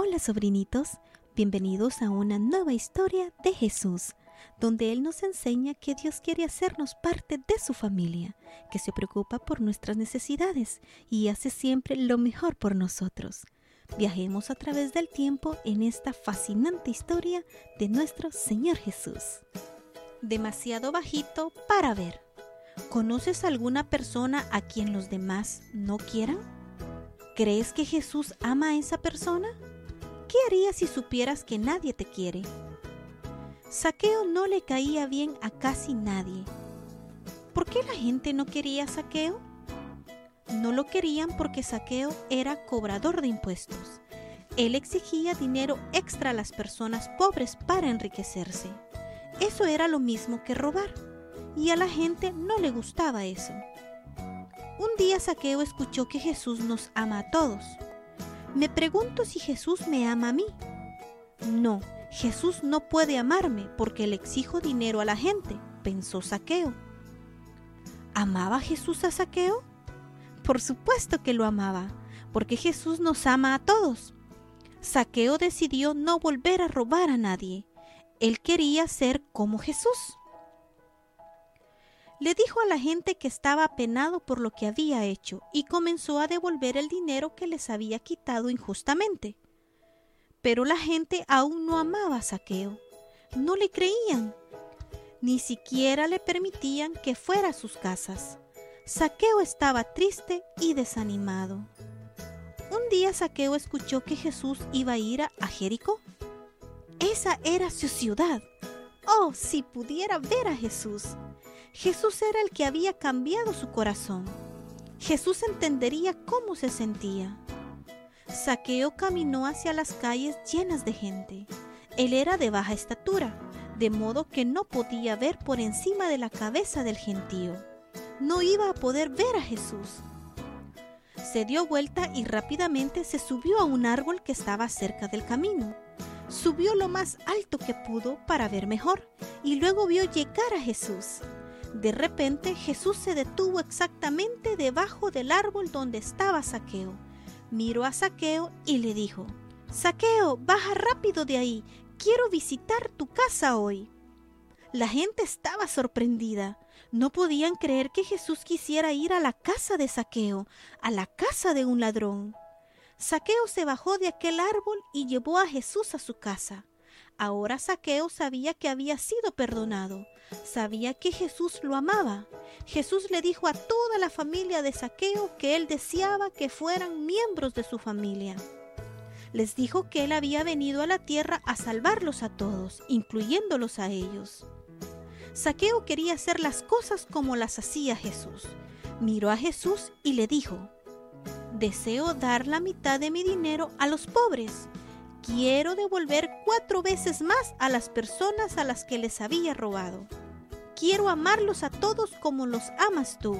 Hola sobrinitos, bienvenidos a una nueva historia de Jesús, donde Él nos enseña que Dios quiere hacernos parte de su familia, que se preocupa por nuestras necesidades y hace siempre lo mejor por nosotros. Viajemos a través del tiempo en esta fascinante historia de nuestro Señor Jesús. Demasiado bajito para ver. ¿Conoces alguna persona a quien los demás no quieran? ¿Crees que Jesús ama a esa persona? ¿Qué harías si supieras que nadie te quiere? Saqueo no le caía bien a casi nadie. ¿Por qué la gente no quería Saqueo? No lo querían porque Saqueo era cobrador de impuestos. Él exigía dinero extra a las personas pobres para enriquecerse. Eso era lo mismo que robar, y a la gente no le gustaba eso. Un día Saqueo escuchó que Jesús nos ama a todos. Me pregunto si Jesús me ama a mí. No, Jesús no puede amarme porque le exijo dinero a la gente, pensó Saqueo. ¿Amaba Jesús a Saqueo? Por supuesto que lo amaba, porque Jesús nos ama a todos. Saqueo decidió no volver a robar a nadie. Él quería ser como Jesús le dijo a la gente que estaba apenado por lo que había hecho y comenzó a devolver el dinero que les había quitado injustamente. Pero la gente aún no amaba a Saqueo. No le creían. Ni siquiera le permitían que fuera a sus casas. Saqueo estaba triste y desanimado. Un día Saqueo escuchó que Jesús iba a ir a Jericó. Esa era su ciudad. Oh, si pudiera ver a Jesús. Jesús era el que había cambiado su corazón. Jesús entendería cómo se sentía. Saqueo caminó hacia las calles llenas de gente. Él era de baja estatura, de modo que no podía ver por encima de la cabeza del gentío. No iba a poder ver a Jesús. Se dio vuelta y rápidamente se subió a un árbol que estaba cerca del camino. Subió lo más alto que pudo para ver mejor y luego vio llegar a Jesús. De repente Jesús se detuvo exactamente debajo del árbol donde estaba Saqueo. Miró a Saqueo y le dijo, Saqueo, baja rápido de ahí, quiero visitar tu casa hoy. La gente estaba sorprendida. No podían creer que Jesús quisiera ir a la casa de Saqueo, a la casa de un ladrón. Saqueo se bajó de aquel árbol y llevó a Jesús a su casa. Ahora Saqueo sabía que había sido perdonado, sabía que Jesús lo amaba. Jesús le dijo a toda la familia de Saqueo que él deseaba que fueran miembros de su familia. Les dijo que él había venido a la tierra a salvarlos a todos, incluyéndolos a ellos. Saqueo quería hacer las cosas como las hacía Jesús. Miró a Jesús y le dijo, Deseo dar la mitad de mi dinero a los pobres quiero devolver cuatro veces más a las personas a las que les había robado. Quiero amarlos a todos como los amas tú.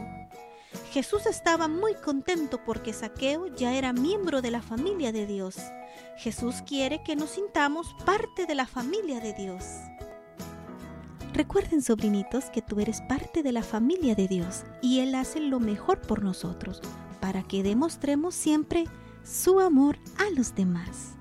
Jesús estaba muy contento porque Saqueo ya era miembro de la familia de Dios. Jesús quiere que nos sintamos parte de la familia de Dios. Recuerden, sobrinitos, que tú eres parte de la familia de Dios y Él hace lo mejor por nosotros para que demostremos siempre su amor a los demás.